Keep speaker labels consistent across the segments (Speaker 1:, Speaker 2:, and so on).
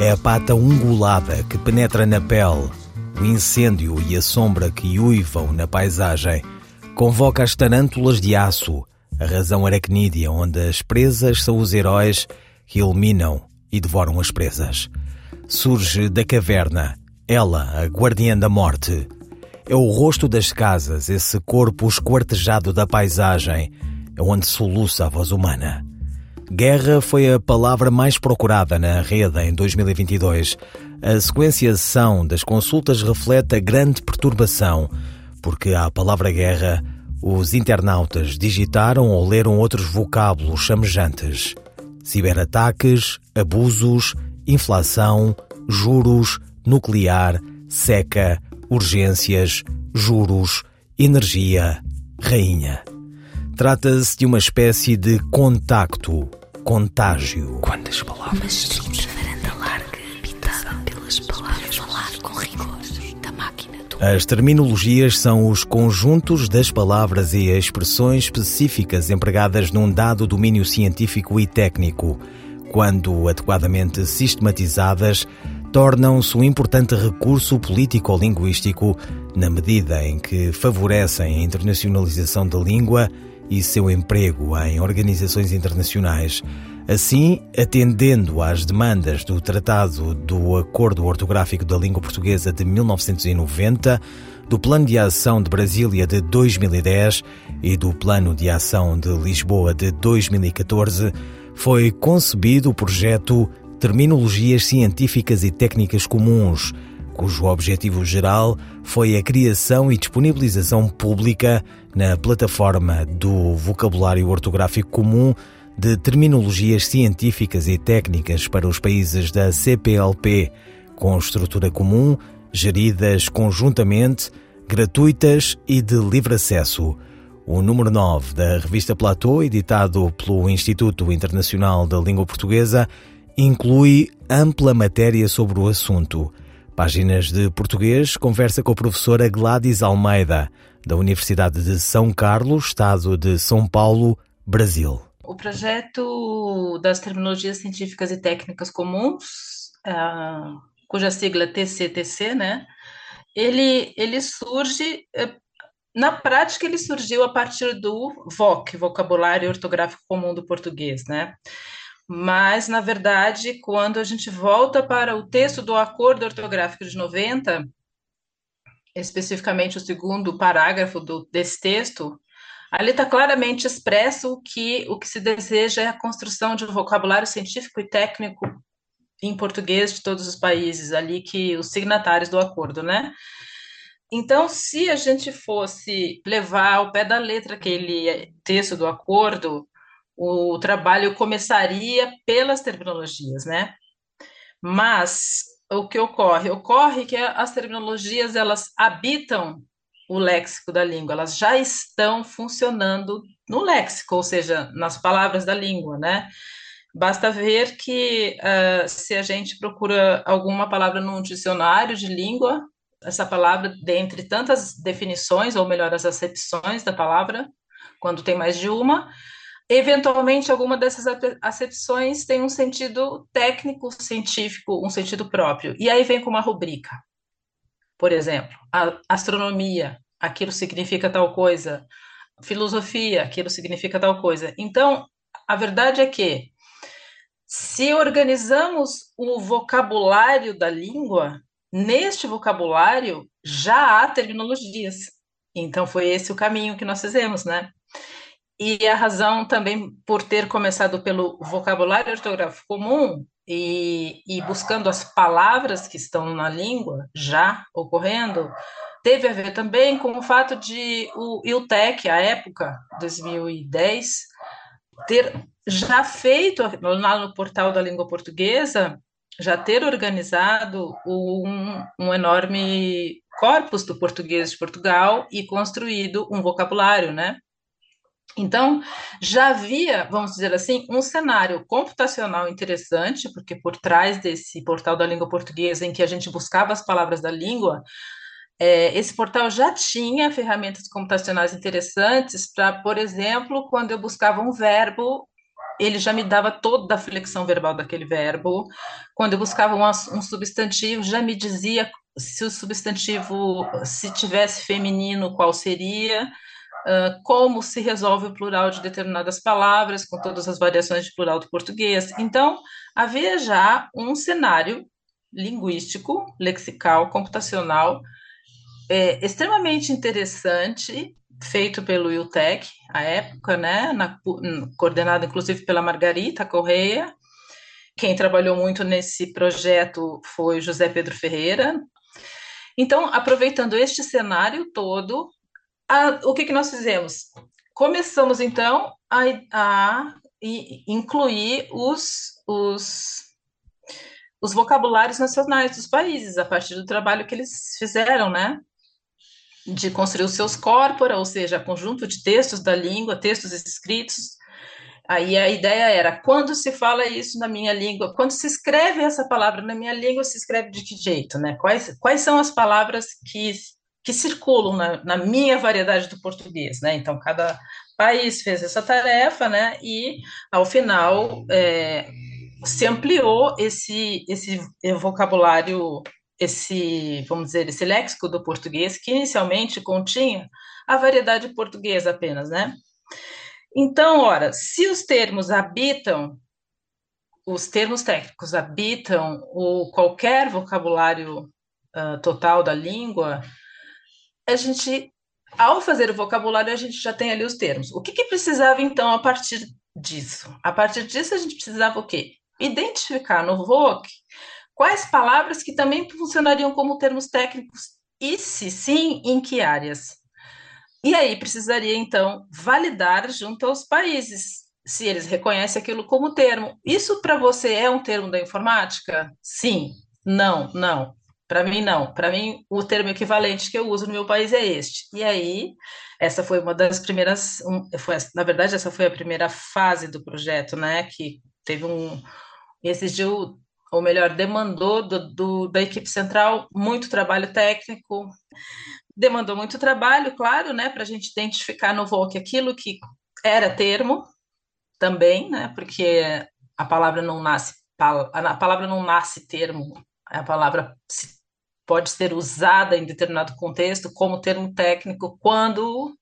Speaker 1: É a pata ungulada que penetra na pele, o incêndio e a sombra que uivam na paisagem. Convoca as tarântulas de aço, a razão aracnídea onde as presas são os heróis que eliminam e devoram as presas. Surge da caverna, ela, a guardiã da morte. É o rosto das casas, esse corpo esquartejado da paisagem, é onde soluça a voz humana. Guerra foi a palavra mais procurada na rede em 2022. A sequenciação das consultas reflete a grande perturbação, porque à palavra guerra, os internautas digitaram ou leram outros vocábulos chamejantes. Ciberataques, abusos, inflação, juros, nuclear, seca, urgências, juros, energia, rainha. Trata-se de uma espécie de contacto, contágio.
Speaker 2: Quantas palavras? Uma varanda larga, habitada pelas palavras. Falar com rigor da máquina do...
Speaker 1: As terminologias são os conjuntos das palavras e expressões específicas empregadas num dado domínio científico e técnico. Quando adequadamente sistematizadas, tornam-se um importante recurso político-linguístico na medida em que favorecem a internacionalização da língua e seu emprego em organizações internacionais. Assim, atendendo às demandas do Tratado do Acordo Ortográfico da Língua Portuguesa de 1990, do Plano de Ação de Brasília de 2010 e do Plano de Ação de Lisboa de 2014, foi concebido o projeto Terminologias Científicas e Técnicas Comuns, cujo objetivo geral foi a criação e disponibilização pública na plataforma do Vocabulário Ortográfico Comum de terminologias científicas e técnicas para os países da CPLP, com estrutura comum, geridas conjuntamente, gratuitas e de livre acesso. O número 9 da revista Platô, editado pelo Instituto Internacional da Língua Portuguesa, inclui ampla matéria sobre o assunto. Páginas de Português conversa com a professora Gladys Almeida, da Universidade de São Carlos, Estado de São Paulo, Brasil.
Speaker 3: O projeto das terminologias científicas e técnicas comuns, uh, cuja sigla é TCTC, né? Ele, ele surge, eh, na prática, ele surgiu a partir do VOC, Vocabulário Ortográfico Comum do Português, né? Mas, na verdade, quando a gente volta para o texto do Acordo Ortográfico de 90, especificamente o segundo parágrafo do, desse texto, ali está claramente expresso que o que se deseja é a construção de um vocabulário científico e técnico em português de todos os países, ali que os signatários do acordo, né? Então, se a gente fosse levar ao pé da letra aquele texto do acordo, o trabalho começaria pelas terminologias, né? Mas o que ocorre? Ocorre que as terminologias elas habitam o léxico da língua, elas já estão funcionando no léxico, ou seja, nas palavras da língua, né? Basta ver que uh, se a gente procura alguma palavra num dicionário de língua, essa palavra, dentre tantas definições, ou melhor, as acepções da palavra, quando tem mais de uma, Eventualmente, alguma dessas acepções tem um sentido técnico, científico, um sentido próprio. E aí vem com uma rubrica. Por exemplo, astronomia, aquilo significa tal coisa. Filosofia, aquilo significa tal coisa. Então, a verdade é que, se organizamos o vocabulário da língua, neste vocabulário já há terminologias. Então, foi esse o caminho que nós fizemos, né? E a razão também por ter começado pelo vocabulário ortográfico comum e, e, buscando as palavras que estão na língua já ocorrendo, teve a ver também com o fato de o IUTEC, à época, 2010, ter já feito lá no portal da língua portuguesa já ter organizado um, um enorme corpus do português de Portugal e construído um vocabulário, né? Então, já havia, vamos dizer assim, um cenário computacional interessante, porque por trás desse portal da língua portuguesa, em que a gente buscava as palavras da língua, é, esse portal já tinha ferramentas computacionais interessantes para, por exemplo, quando eu buscava um verbo, ele já me dava toda a flexão verbal daquele verbo. Quando eu buscava um, um substantivo, já me dizia se o substantivo, se tivesse feminino, qual seria como se resolve o plural de determinadas palavras, com todas as variações de plural do português. Então, havia já um cenário linguístico, lexical, computacional, é, extremamente interessante, feito pelo IUTEC, à época, né, na, coordenado inclusive pela Margarita Correia. Quem trabalhou muito nesse projeto foi José Pedro Ferreira. Então, aproveitando este cenário todo, a, o que, que nós fizemos? Começamos, então, a, a incluir os, os, os vocabulários nacionais dos países, a partir do trabalho que eles fizeram, né? De construir os seus corpora, ou seja, conjunto de textos da língua, textos escritos. Aí a ideia era, quando se fala isso na minha língua, quando se escreve essa palavra na minha língua, se escreve de que jeito, né? Quais, quais são as palavras que que circulam na, na, minha variedade do português, né? Então, cada país fez essa tarefa, né? E, ao final, é, se ampliou esse, esse vocabulário, esse, vamos dizer, esse léxico do português, que inicialmente continha a variedade portuguesa apenas, né? Então, ora, se os termos habitam, os termos técnicos habitam o qualquer vocabulário uh, total da língua, a gente, ao fazer o vocabulário, a gente já tem ali os termos. O que, que precisava, então, a partir disso? A partir disso, a gente precisava o quê? Identificar no VOC quais palavras que também funcionariam como termos técnicos e, se sim, em que áreas. E aí precisaria, então, validar junto aos países se eles reconhecem aquilo como termo. Isso para você é um termo da informática? Sim. Não, não. Para mim, não. Para mim, o termo equivalente que eu uso no meu país é este. E aí, essa foi uma das primeiras. Um, foi, na verdade, essa foi a primeira fase do projeto, né? Que teve um. Exigiu, ou melhor, demandou do, do, da equipe central muito trabalho técnico, demandou muito trabalho, claro, né? Para a gente identificar no VOC aquilo que era termo também, né? Porque a palavra não nasce, a palavra não nasce termo, a palavra se pode ser usada em determinado contexto como termo técnico quando,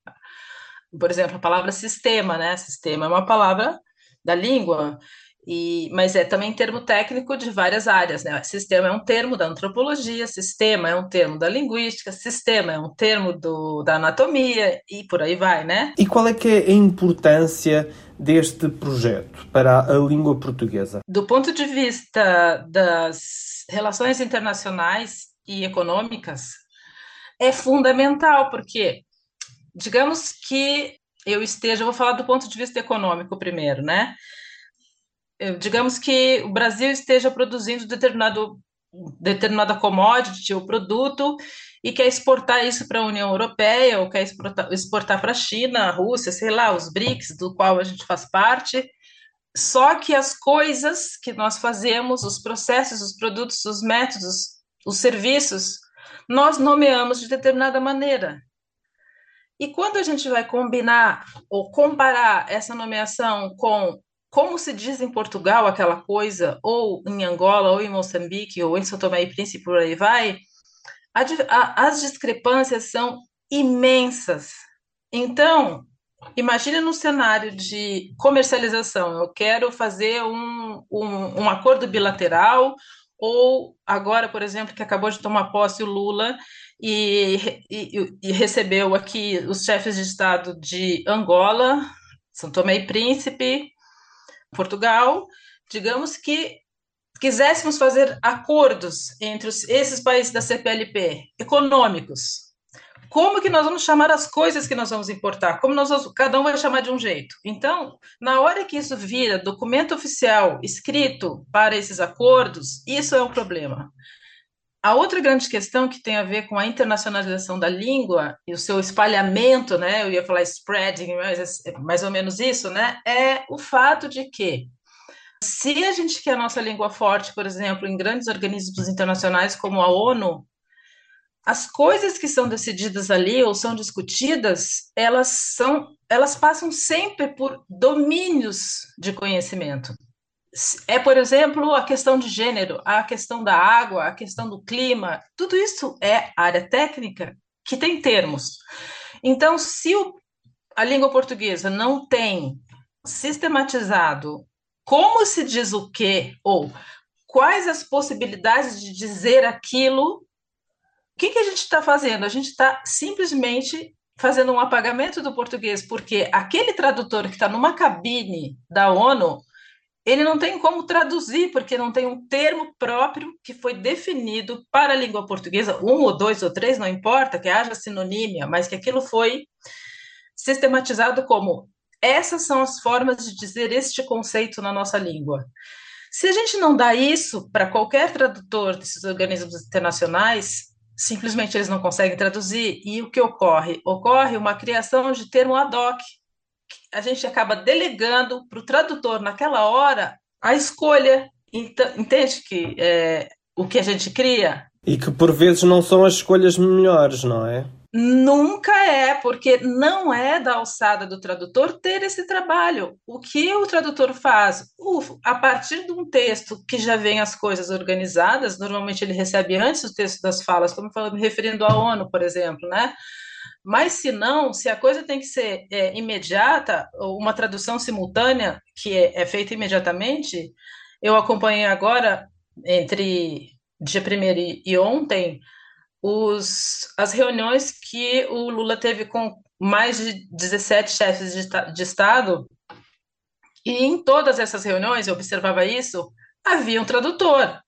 Speaker 3: por exemplo, a palavra sistema, né? Sistema é uma palavra da língua, e, mas é também termo técnico de várias áreas, né? Sistema é um termo da antropologia, sistema é um termo da linguística, sistema é um termo do, da anatomia e por aí vai, né?
Speaker 4: E qual é que é a importância deste projeto para a língua portuguesa?
Speaker 3: Do ponto de vista das relações internacionais, e econômicas é fundamental, porque digamos que eu esteja, vou falar do ponto de vista econômico primeiro, né? Digamos que o Brasil esteja produzindo determinado determinada commodity ou produto e quer exportar isso para a União Europeia ou quer exportar, exportar para a China, a Rússia, sei lá, os BRICS, do qual a gente faz parte. Só que as coisas que nós fazemos, os processos, os produtos, os métodos, os serviços, nós nomeamos de determinada maneira. E quando a gente vai combinar ou comparar essa nomeação com como se diz em Portugal aquela coisa, ou em Angola, ou em Moçambique, ou em São Tomé e Príncipe, por aí vai, a, a, as discrepâncias são imensas. Então, imagine no cenário de comercialização, eu quero fazer um, um, um acordo bilateral ou agora, por exemplo, que acabou de tomar posse o Lula e, e, e recebeu aqui os chefes de Estado de Angola, São Tomé e Príncipe, Portugal, digamos que quiséssemos fazer acordos entre os, esses países da CPLP, econômicos, como que nós vamos chamar as coisas que nós vamos importar? Como nós vamos, cada um vai chamar de um jeito. Então, na hora que isso vira documento oficial escrito para esses acordos, isso é um problema. A outra grande questão que tem a ver com a internacionalização da língua e o seu espalhamento, né? Eu ia falar spreading, mas é mais ou menos isso, né? É o fato de que se a gente quer a nossa língua forte, por exemplo, em grandes organismos internacionais como a ONU, as coisas que são decididas ali ou são discutidas, elas são, elas passam sempre por domínios de conhecimento. É, por exemplo, a questão de gênero, a questão da água, a questão do clima, tudo isso é área técnica que tem termos. Então, se o, a língua portuguesa não tem sistematizado como se diz o quê ou quais as possibilidades de dizer aquilo que, que a gente está fazendo? A gente está simplesmente fazendo um apagamento do português, porque aquele tradutor que está numa cabine da ONU, ele não tem como traduzir, porque não tem um termo próprio que foi definido para a língua portuguesa, um ou dois ou três, não importa, que haja sinonímia, mas que aquilo foi sistematizado como essas são as formas de dizer este conceito na nossa língua. Se a gente não dá isso para qualquer tradutor desses organismos internacionais, simplesmente eles não conseguem traduzir. E o que ocorre? Ocorre uma criação de termo ad hoc. A gente acaba delegando para o tradutor, naquela hora, a escolha. Entende que é, o que a gente cria?
Speaker 4: E que por vezes não são as escolhas melhores, não é?
Speaker 3: Nunca é, porque não é da alçada do tradutor ter esse trabalho. O que o tradutor faz? Uf, a partir de um texto que já vem as coisas organizadas, normalmente ele recebe antes o texto das falas, como falando, me referindo à ONU, por exemplo, né? Mas se não, se a coisa tem que ser é, imediata, uma tradução simultânea que é, é feita imediatamente, eu acompanhei agora, entre dia 1 e ontem, os, as reuniões que o Lula teve com mais de 17 chefes de, de Estado, e em todas essas reuniões, eu observava isso, havia um tradutor.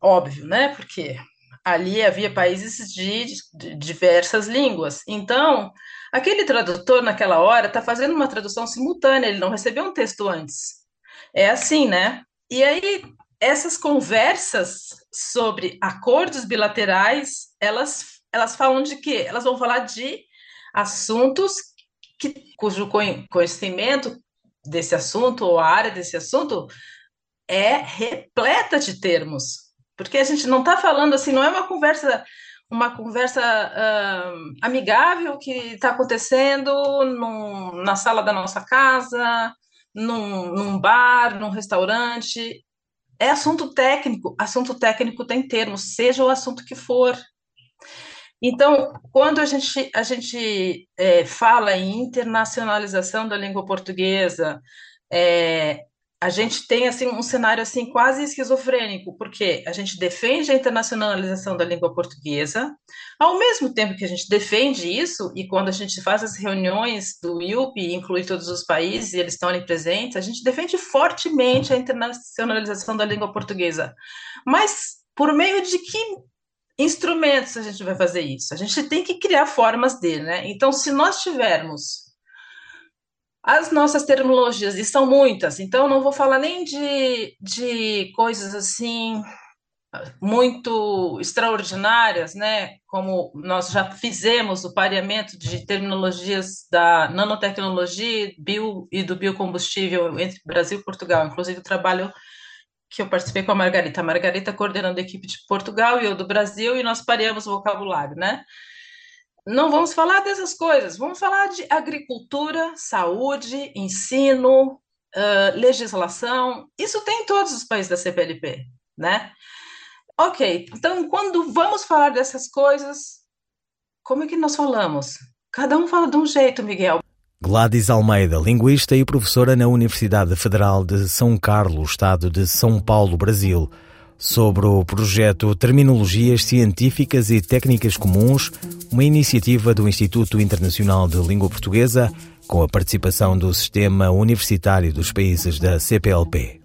Speaker 3: Óbvio, né? Porque ali havia países de, de diversas línguas. Então, aquele tradutor, naquela hora, está fazendo uma tradução simultânea, ele não recebeu um texto antes. É assim, né? E aí, essas conversas sobre acordos bilaterais, elas, elas falam de quê? Elas vão falar de assuntos que, cujo conhecimento desse assunto ou a área desse assunto é repleta de termos. Porque a gente não está falando assim, não é uma conversa uma conversa uh, amigável que está acontecendo num, na sala da nossa casa, num, num bar, num restaurante é assunto técnico. Assunto técnico tem termos, seja o assunto que for. Então, quando a gente, a gente é, fala em internacionalização da língua portuguesa, é, a gente tem assim um cenário assim quase esquizofrênico, porque a gente defende a internacionalização da língua portuguesa, ao mesmo tempo que a gente defende isso, e quando a gente faz as reuniões do IUP inclui todos os países, e eles estão ali presentes, a gente defende fortemente a internacionalização da língua portuguesa. Mas por meio de que instrumentos a gente vai fazer isso? A gente tem que criar formas dele, né? Então, se nós tivermos as nossas terminologias, e são muitas, então não vou falar nem de, de coisas assim muito extraordinárias, né? Como nós já fizemos o pareamento de terminologias da nanotecnologia bio, e do biocombustível entre Brasil e Portugal, inclusive o trabalho que eu participei com a Margarita. A Margarita coordenando a equipe de Portugal e eu do Brasil, e nós pareamos o vocabulário, né? Não vamos falar dessas coisas, vamos falar de agricultura, saúde, ensino, uh, legislação. Isso tem em todos os países da CPLP, né? Ok, então quando vamos falar dessas coisas, como é que nós falamos? Cada um fala de um jeito, Miguel.
Speaker 1: Gladys Almeida, linguista e professora na Universidade Federal de São Carlos, Estado de São Paulo, Brasil sobre o projeto Terminologias Científicas e Técnicas Comuns, uma iniciativa do Instituto Internacional de Língua Portuguesa, com a participação do Sistema Universitário dos Países da CPLP.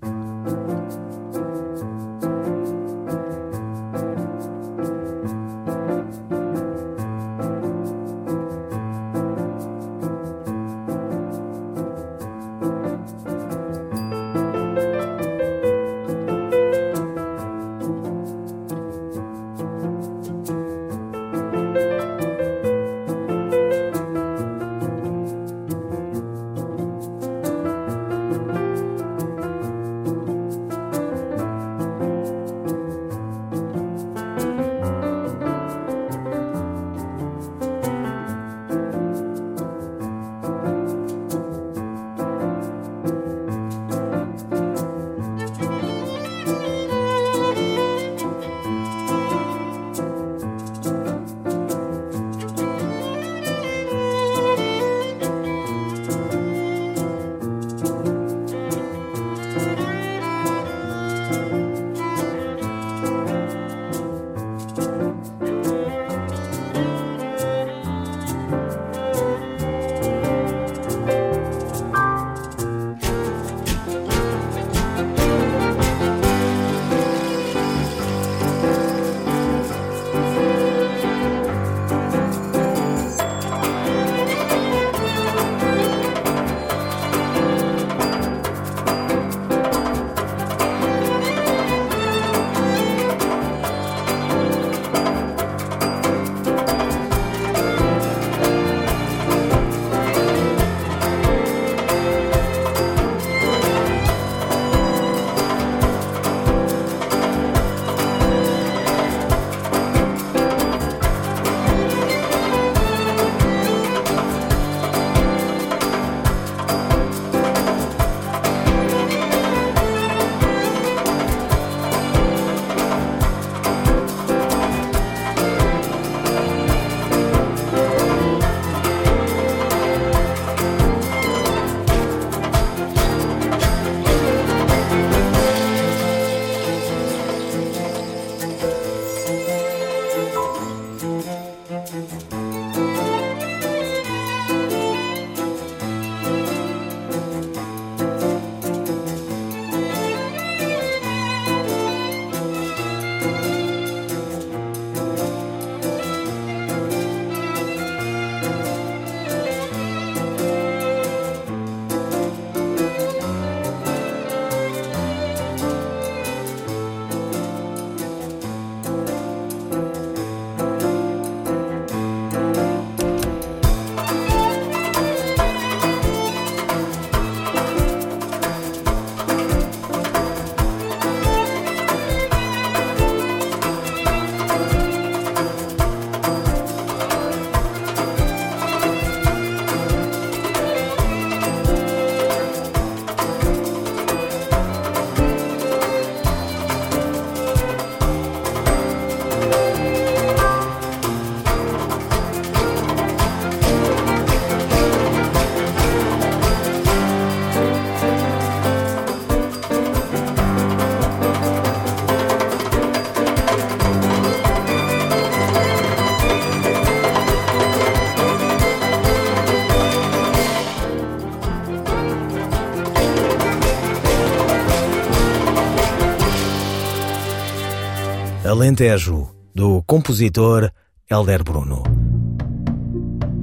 Speaker 1: Alentejo, do compositor Helder Bruno.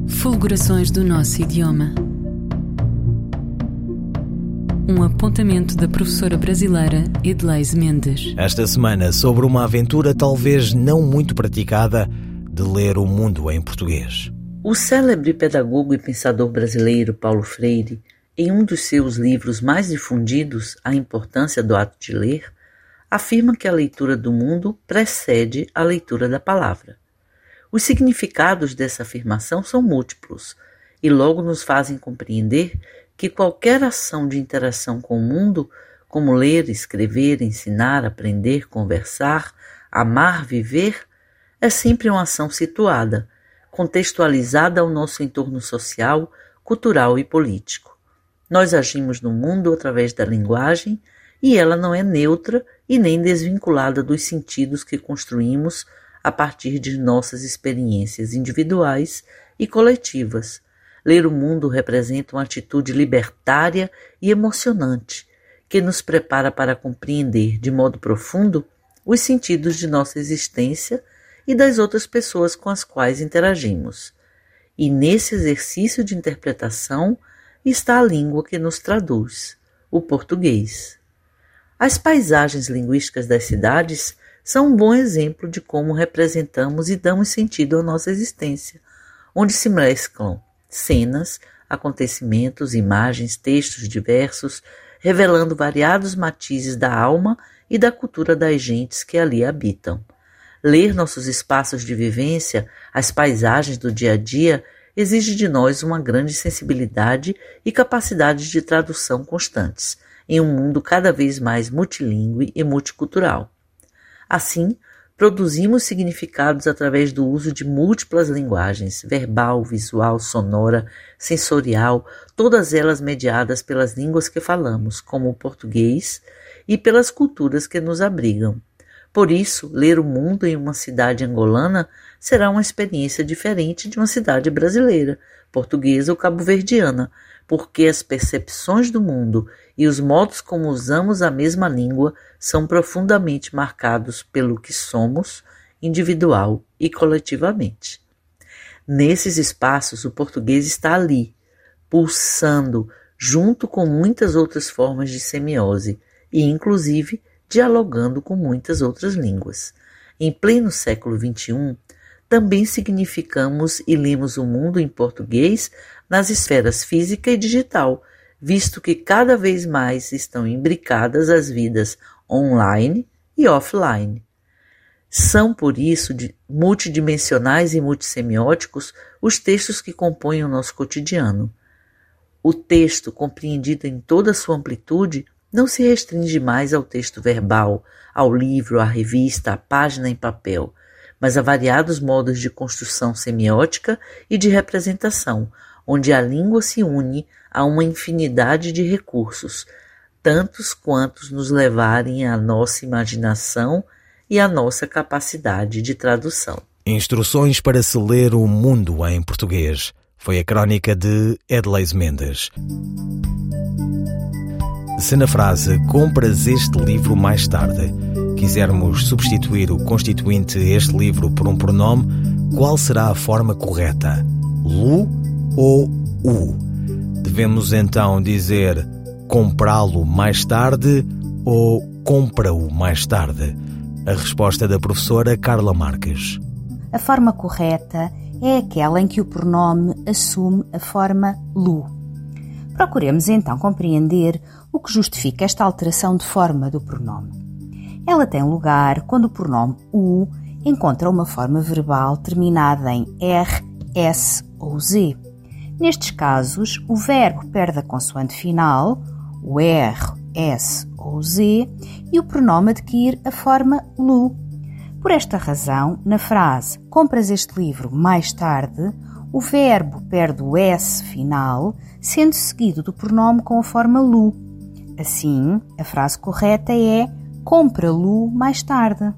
Speaker 5: Fulgurações do nosso idioma. Um apontamento da professora brasileira Edleise Mendes.
Speaker 1: Esta semana sobre uma aventura talvez não muito praticada de ler o mundo em português.
Speaker 6: O célebre pedagogo e pensador brasileiro Paulo Freire, em um dos seus livros mais difundidos, A Importância do Ato de Ler, afirma que a leitura do mundo precede a leitura da palavra. Os significados dessa afirmação são múltiplos e logo nos fazem compreender que qualquer ação de interação com o mundo, como ler, escrever, ensinar, aprender, conversar, amar, viver, é sempre uma ação situada, contextualizada ao nosso entorno social, cultural e político. Nós agimos no mundo através da linguagem e ela não é neutra e nem desvinculada dos sentidos que construímos a partir de nossas experiências individuais e coletivas. Ler o mundo representa uma atitude libertária e emocionante que nos prepara para compreender de modo profundo os sentidos de nossa existência e das outras pessoas com as quais interagimos. E nesse exercício de interpretação está a língua que nos traduz, o português. As paisagens linguísticas das cidades são um bom exemplo de como representamos e damos sentido à nossa existência, onde se mesclam cenas, acontecimentos, imagens, textos diversos, revelando variados matizes da alma e da cultura das gentes que ali habitam. Ler nossos espaços de vivência, as paisagens do dia a dia, exige de nós uma grande sensibilidade e capacidade de tradução constantes, em um mundo cada vez mais multilingüe e multicultural. Assim, produzimos significados através do uso de múltiplas linguagens, verbal, visual, sonora, sensorial, todas elas mediadas pelas línguas que falamos, como o português, e pelas culturas que nos abrigam. Por isso, ler o mundo em uma cidade angolana será uma experiência diferente de uma cidade brasileira, portuguesa ou cabo-verdiana, porque as percepções do mundo e os modos como usamos a mesma língua são profundamente marcados pelo que somos, individual e coletivamente. Nesses espaços, o português está ali, pulsando, junto com muitas outras formas de semiose e, inclusive, dialogando com muitas outras línguas. Em pleno século XXI, também significamos e lemos o mundo em português nas esferas física e digital, visto que cada vez mais estão imbricadas as vidas online e offline. São, por isso, multidimensionais e multissemióticos os textos que compõem o nosso cotidiano. O texto, compreendido em toda a sua amplitude, não se restringe mais ao texto verbal, ao livro, à revista, à página em papel, mas a variados modos de construção semiótica e de representação, onde a língua se une a uma infinidade de recursos, tantos quantos nos levarem à nossa imaginação e à nossa capacidade de tradução.
Speaker 1: Instruções para se ler o mundo em português. Foi a crónica de Edleis Mendes. Se na frase compras este livro mais tarde quisermos substituir o constituinte este livro por um pronome, qual será a forma correta? Lu ou u? Devemos então dizer comprá-lo mais tarde ou compra-o mais tarde? A resposta da professora Carla Marques.
Speaker 7: A forma correta é aquela em que o pronome assume a forma lu. Procuremos então compreender o que justifica esta alteração de forma do pronome. Ela tem lugar quando o pronome u encontra uma forma verbal terminada em r, s ou z. Nestes casos, o verbo perde a consoante final, o r, s ou z, e o pronome adquire a forma lu. Por esta razão, na frase compras este livro mais tarde, o verbo perde o s final, sendo seguido do pronome com a forma lu. Assim, a frase correta é compra-lo mais tarde.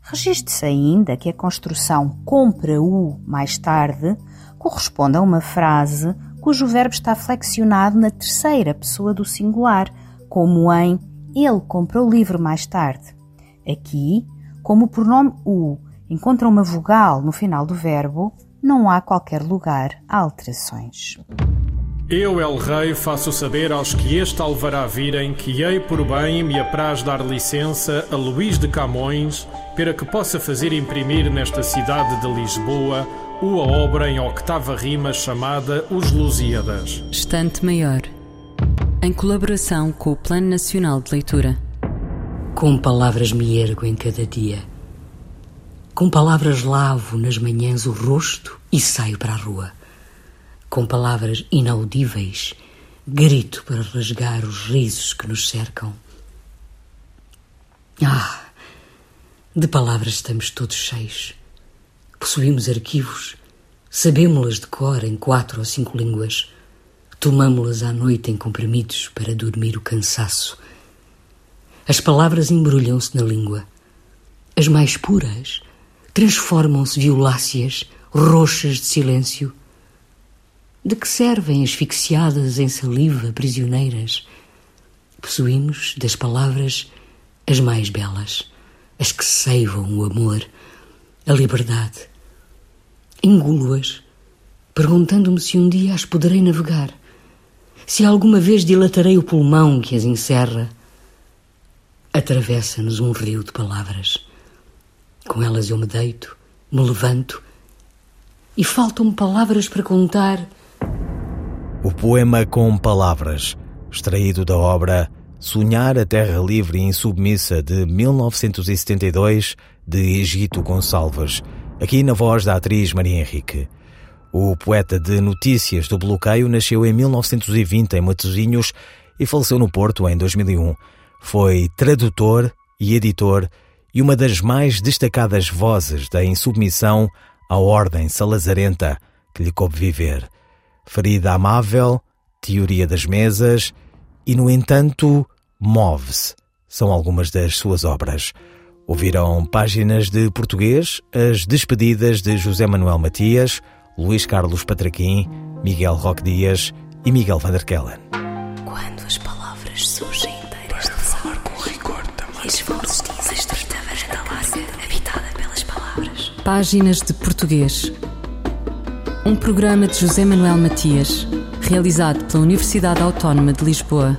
Speaker 7: Registre-se ainda que a construção compra-o mais tarde corresponde a uma frase cujo verbo está flexionado na terceira pessoa do singular, como em ele comprou o livro mais tarde. Aqui, Como o pronome o encontra uma vogal no final do verbo, não há qualquer lugar a alterações.
Speaker 8: Eu, El Rei, faço saber aos que este alvará virem que hei por bem me apraz dar licença a Luís de Camões para que possa fazer imprimir nesta cidade de Lisboa uma obra em octava rima chamada Os Lusíadas.
Speaker 5: Estante Maior, em colaboração com o Plano Nacional de Leitura.
Speaker 9: Com palavras me ergo em cada dia. Com palavras lavo nas manhãs o rosto e saio para a rua com palavras inaudíveis, grito para rasgar os risos que nos cercam. Ah, de palavras estamos todos cheios. Possuímos arquivos, sabemos-las de cor em quatro ou cinco línguas. Tomamo-las à noite em comprimidos para dormir o cansaço. As palavras embrulham-se na língua. As mais puras transformam-se violáceas, roxas de silêncio de que servem asfixiadas em saliva prisioneiras? Possuímos das palavras as mais belas, as que seivam o amor, a liberdade. Engulo-as, perguntando-me se um dia as poderei navegar, se alguma vez dilatarei o pulmão que as encerra. Atravessa-nos um rio de palavras. Com elas eu me deito, me levanto, e faltam-me palavras para contar
Speaker 1: o poema com palavras, extraído da obra Sonhar a Terra Livre e Insubmissa de 1972, de Egito Gonçalves, aqui na voz da atriz Maria Henrique. O poeta de notícias do bloqueio nasceu em 1920 em Matosinhos e faleceu no Porto em 2001. Foi tradutor e editor e uma das mais destacadas vozes da insubmissão à ordem salazarenta que lhe coube viver. Ferida Amável, Teoria das Mesas e, no entanto, Move-se. São algumas das suas obras. Ouviram páginas de português, as despedidas de José Manuel Matias, Luís Carlos Patraquim, Miguel Roque Dias e Miguel van der Kellen.
Speaker 2: Quando as palavras surgem inteiras de falar com rigor também. As vozes dizem estreita varanda larga, habitada pelas palavras.
Speaker 5: Páginas de português um programa de José Manuel Matias, realizado pela Universidade Autónoma de Lisboa.